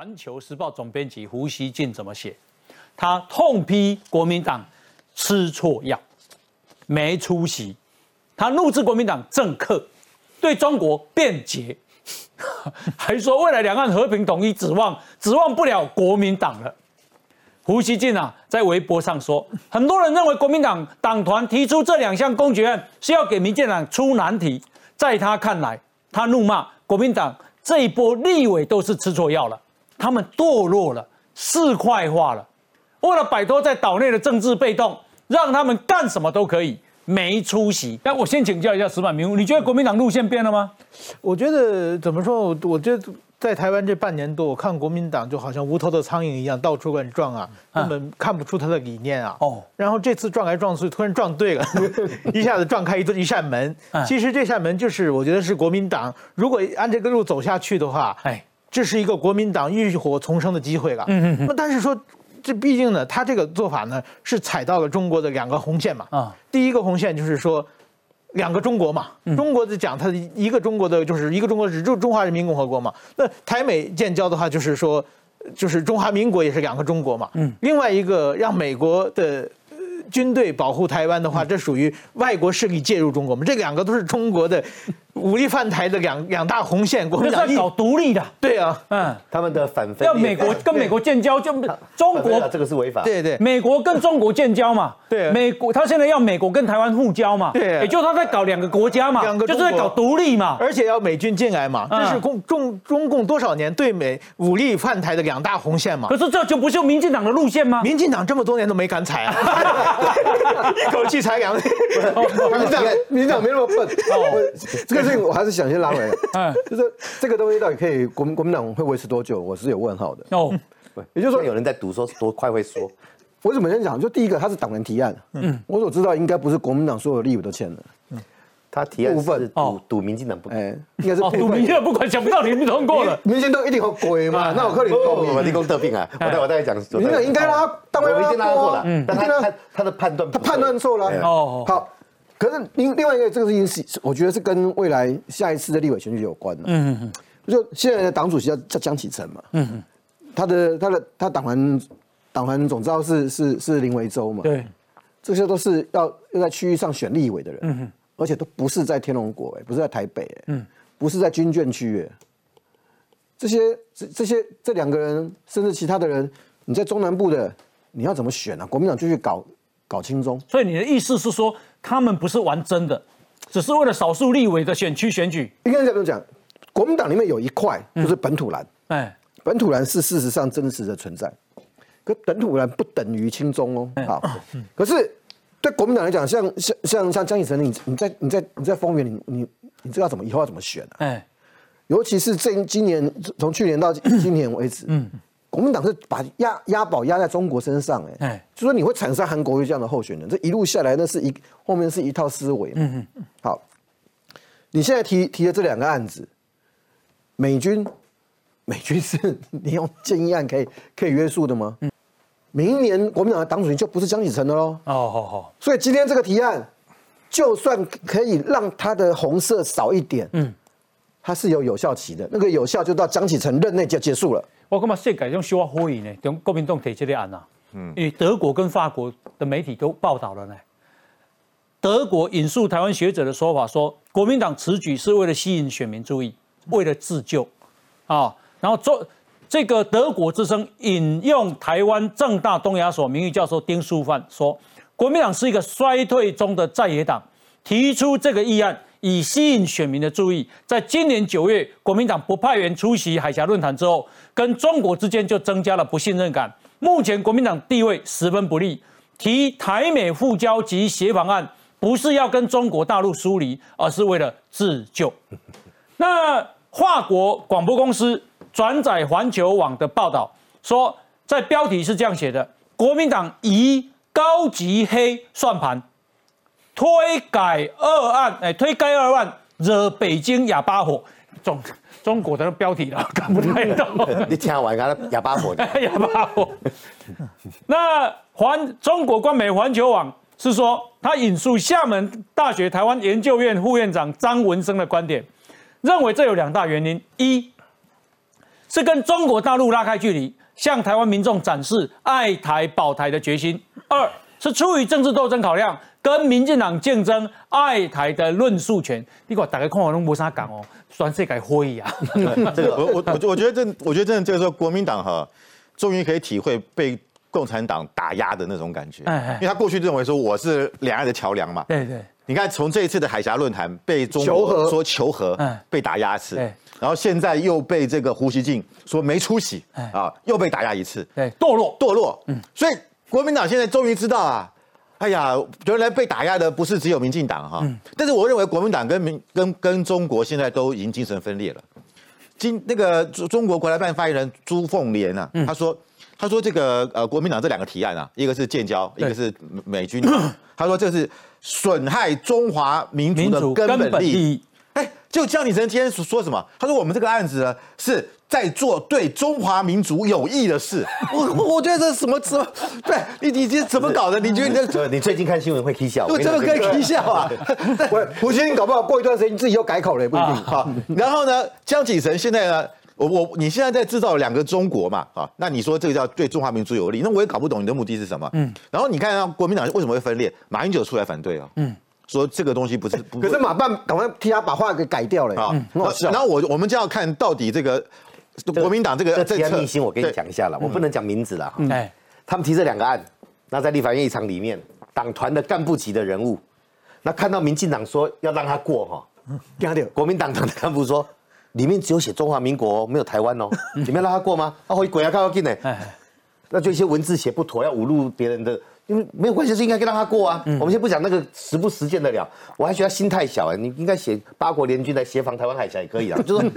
环球时报总编辑胡锡进怎么写？他痛批国民党吃错药，没出息。他怒斥国民党政客对中国辩解，还说未来两岸和平统一指望指望不了国民党了。胡锡进啊，在微博上说，很多人认为国民党党团提出这两项公决案是要给民进党出难题，在他看来，他怒骂国民党这一波立委都是吃错药了，他们堕落了，市侩化了，为了摆脱在岛内的政治被动，让他们干什么都可以，没出息。那我先请教一下石板明，你觉得国民党路线变了吗？我觉得怎么说？我我觉得在台湾这半年多，我看国民党就好像无头的苍蝇一样到处乱撞啊，根本看不出他的理念啊。哦，然后这次撞来撞去，突然撞对了，一下子撞开一一扇门。其实这扇门就是我觉得是国民党，如果按这个路走下去的话，哎，这是一个国民党浴火重生的机会了。嗯嗯。那但是说，这毕竟呢，他这个做法呢是踩到了中国的两个红线嘛。啊，第一个红线就是说。两个中国嘛，中国的讲它的一个中国的就是一个中国是就中华人民共和国嘛。那台美建交的话，就是说，就是中华民国也是两个中国嘛。嗯，另外一个让美国的军队保护台湾的话，这属于外国势力介入中国嘛。这两个都是中国的。武力犯台的两两大红线，国民党搞独立的，对啊，嗯，他们的反要美国跟美国建交，就中国这个是违法，对对，美国跟中国建交嘛，对，美国他现在要美国跟台湾互交嘛，对，也就他在搞两个国家嘛，两个就是在搞独立嘛，而且要美军进来嘛，这是共中中共多少年对美武力犯台的两大红线嘛，可是这就不是民进党的路线吗？民进党这么多年都没敢踩啊，一 口气踩两，民进党民进党没那么笨，这个事情我还是想先。拉回来，嗯，就是这个东西到底可以国民国民党会维持多久？我是有问号的哦。也就是说，有人在赌说多快会说。我怎么先讲？就第一个，他是党员提案，嗯，我所知道应该不是国民党所有立委都签的，嗯，他提案部分赌赌民进党不，哎，应该是赌民进党不管，想不到你们通过了，民进党一定好鬼嘛？那我克林我立功得病啊！我再我再讲，民进党应该拉，当然拉过了，嗯，但他他的判断他判断错了哦，好。可是另另外一个这个事情是，我觉得是跟未来下一次的立委选举有关的。嗯嗯嗯。就现在的党主席叫叫江启臣嘛。嗯嗯。他的他的他党团党团总召是是是林维洲嘛。对。这些都是要要在区域上选立委的人。嗯哼。而且都不是在天龙国哎，不是在台北哎。嗯。不是在军眷区哎。这些这这些这两个人，甚至其他的人，你在中南部的，你要怎么选呢？国民党就去搞搞轻中。所以你的意思是说？他们不是玩真的，只是为了少数立委的选区选举。应该这样讲，国民党里面有一块就是本土蓝，哎，本土蓝是事实上真实的存在，可本土蓝不等于亲中哦。好，可是对国民党来讲，像像像像江启臣，你你在你在你在丰原，你你你知道怎么以后要怎么选啊？哎，尤其是这今年从去年到今年为止，嗯。国民党是把押押宝压在中国身上，哎，就说你会产生韩国瑜这样的候选人，这一路下来那是一后面是一套思维。嗯嗯，好，你现在提提的这两个案子，美军，美军是你用建议案可以可以约束的吗？嗯，明年国民党的党主席就不是江启臣的喽。哦，好好。所以今天这个提案，就算可以让他的红色少一点，嗯，它是有有效期的，那个有效就到江启臣任内就结束了。我感觉世界用小火影呢，从国民党提这个案啊，嗯，因为德国跟法国的媒体都报道了呢。德国引述台湾学者的说法说，国民党此举是为了吸引选民注意，为了自救啊。然后做这个德国之声引用台湾正大东亚所名誉教授丁书范说，国民党是一个衰退中的在野党，提出这个议案。以吸引选民的注意，在今年九月，国民党不派员出席海峡论坛之后，跟中国之间就增加了不信任感。目前国民党地位十分不利，提台美互交及协防案，不是要跟中国大陆疏离，而是为了自救。那华国广播公司转载环球网的报道说，在标题是这样写的：国民党以高级黑算盘。推改二案，哎，推改二案惹北京哑巴火，中中国的标题了，看不太懂。你听完他哑巴火，哑巴火。那环中国官媒环球网是说，他引述厦门大学台湾研究院副院长张文生的观点，认为这有两大原因：一，是跟中国大陆拉开距离，向台湾民众展示爱台保台的决心；二是出于政治斗争考量，跟民进党竞争爱台的论述权。你看，大家看我拢无啥讲哦，全世界灰呀。这个我我我我觉得这，我觉得真的就是说，国民党哈，终于可以体会被共产党打压的那种感觉。因为他过去认为说我是两岸的桥梁嘛。对对。你看，从这一次的海峡论坛被中国说求和，被打压一次。然后现在又被这个胡锡进说没出息，啊，又被打压一次。对，堕落，堕落。嗯。所以。国民党现在终于知道啊，哎呀，原来被打压的不是只有民进党哈，但是我认为国民党跟民跟跟中国现在都已经精神分裂了。今那个中国国台办发言人朱凤莲啊，他说他说这个呃国民党这两个提案啊，一个是建交，一个是美军，他说这是损害中华民族的根本利益。哎，就江启臣今天说什么？他说我们这个案子呢是。在做对中华民族有益的事，我我觉得这什么什么，对你你这怎么搞的？你觉得你 你最近看新闻会啼笑？对，这个可以啼笑啊！对，胡先生搞不好过一段时间你自己又改口了也不一定啊。然后呢，江启臣现在呢，我我你现在在制造两个中国嘛啊？那你说这个叫对中华民族有利？那我也搞不懂你的目的是什么？嗯。然后你看啊，国民党为什么会分裂？马英九出来反对啊？嗯。说这个东西不是，可是马办赶快替他把话给改掉了啊！然后我我们就要看到底这个。国民党这个这案秘辛，我跟你讲一下了，我不能讲名字了。哎，他们提这两个案，那在立法院议场里面，党团的干部级的人物，那看到民进党说要让他过哈，国民党党的干部说，里面只有写中华民国，没有台湾哦，你们让他过吗？他会鬼啊，看要进呢。那就一些文字写不妥，要侮辱别人的。因为没有关系，是应该让他过啊。我们先不讲那个实不实践得了，我还觉得心太小哎。你应该写八国联军来协防台湾海峡也可以啊。就是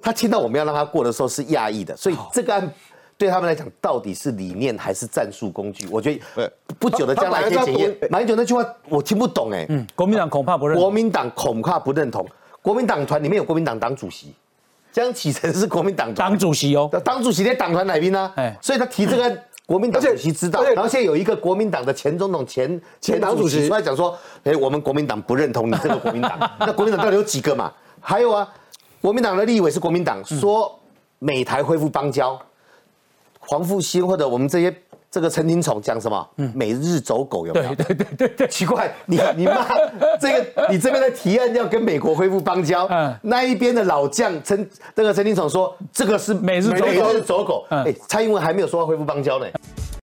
他听到我们要让他过的时候是讶异的，所以这个案对他们来讲到底是理念还是战术工具？我觉得不久的将来可以检验。马英九那句话我听不懂哎。嗯，国民党恐怕不认。国民党恐怕不认同。国民党团里面有国民党党主席江启臣是国民党党主席哦，党主席在党团哪边呢？哎，所以他提这个。国民党主席知道，然后现在有一个国民党的前总统、前前党主席出来讲说：“哎，我们国民党不认同你这个国民党。”那国民党到底有几个嘛？还有啊，国民党的立委是国民党说美台恢复邦交，黄复兴或者我们这些。这个陈廷宠讲什么？嗯，每日走狗有没有？对对对对对，奇怪，你你骂这个，你这边的提案要跟美国恢复邦交，嗯，那一边的老将陈这个陈廷宠说这个是每日每日走狗，哎，蔡英文还没有说要恢复邦交呢。